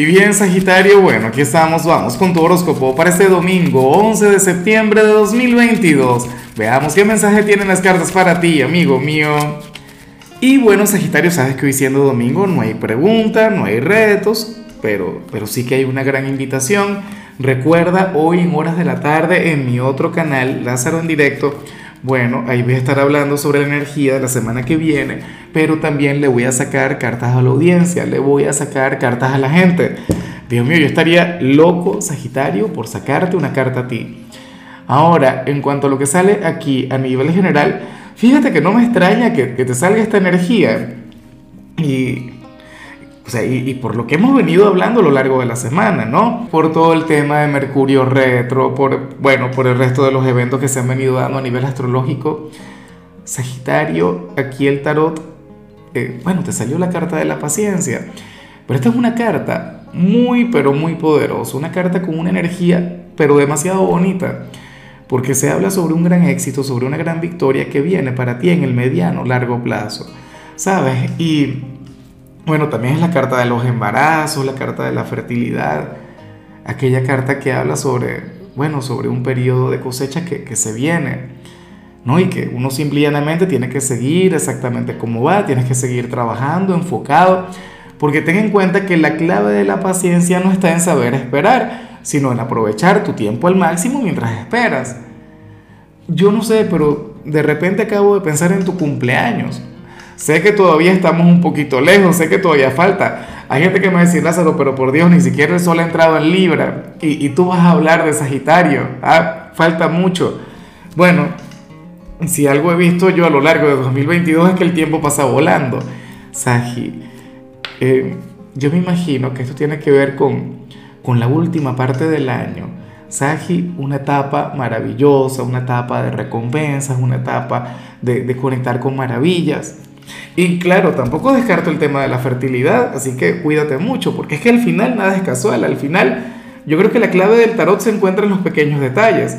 Y bien, Sagitario, bueno, aquí estamos, vamos con tu horóscopo para este domingo 11 de septiembre de 2022. Veamos qué mensaje tienen las cartas para ti, amigo mío. Y bueno, Sagitario, sabes que hoy siendo domingo no hay pregunta, no hay retos, pero, pero sí que hay una gran invitación. Recuerda, hoy en horas de la tarde en mi otro canal, Lázaro en directo, bueno, ahí voy a estar hablando sobre la energía de la semana que viene, pero también le voy a sacar cartas a la audiencia, le voy a sacar cartas a la gente. Dios mío, yo estaría loco, Sagitario, por sacarte una carta a ti. Ahora, en cuanto a lo que sale aquí a nivel general, fíjate que no me extraña que, te salga esta energía. Y y, por lo que hemos venido hablando a lo largo de la semana, ¿no? Por todo el tema de Mercurio retro, por, bueno, por el resto de los eventos que se han venido dando a nivel astrológico. Sagitario, aquí el tarot, eh, bueno, te salió la carta de la paciencia, pero esta es una carta muy, pero muy poderosa, una carta con una energía, pero demasiado bonita, porque se habla sobre un gran éxito, sobre una gran victoria que viene para ti en el mediano, largo plazo, ¿sabes? Y bueno, también es la carta de los embarazos, la carta de la fertilidad, aquella carta que habla sobre, bueno, sobre un periodo de cosecha que, que se viene, ¿no? Y que uno simplemente tiene que seguir exactamente como va, tienes que seguir trabajando, enfocado, porque ten en cuenta que la clave de la paciencia no está en saber esperar, sino en aprovechar tu tiempo al máximo mientras esperas. Yo no sé, pero de repente acabo de pensar en tu cumpleaños. Sé que todavía estamos un poquito lejos, sé que todavía falta. Hay gente que me dice, Lázaro, pero por Dios, ni siquiera el sol ha entrado en Libra y, y tú vas a hablar de Sagitario. Ah, falta mucho. Bueno, si algo he visto yo a lo largo de 2022 es que el tiempo pasa volando. Sagi, eh, yo me imagino que esto tiene que ver con, con la última parte del año. Sagi, una etapa maravillosa, una etapa de recompensas, una etapa de, de conectar con maravillas. Y claro, tampoco descarto el tema de la fertilidad, así que cuídate mucho, porque es que al final nada es casual, al final yo creo que la clave del tarot se encuentra en los pequeños detalles.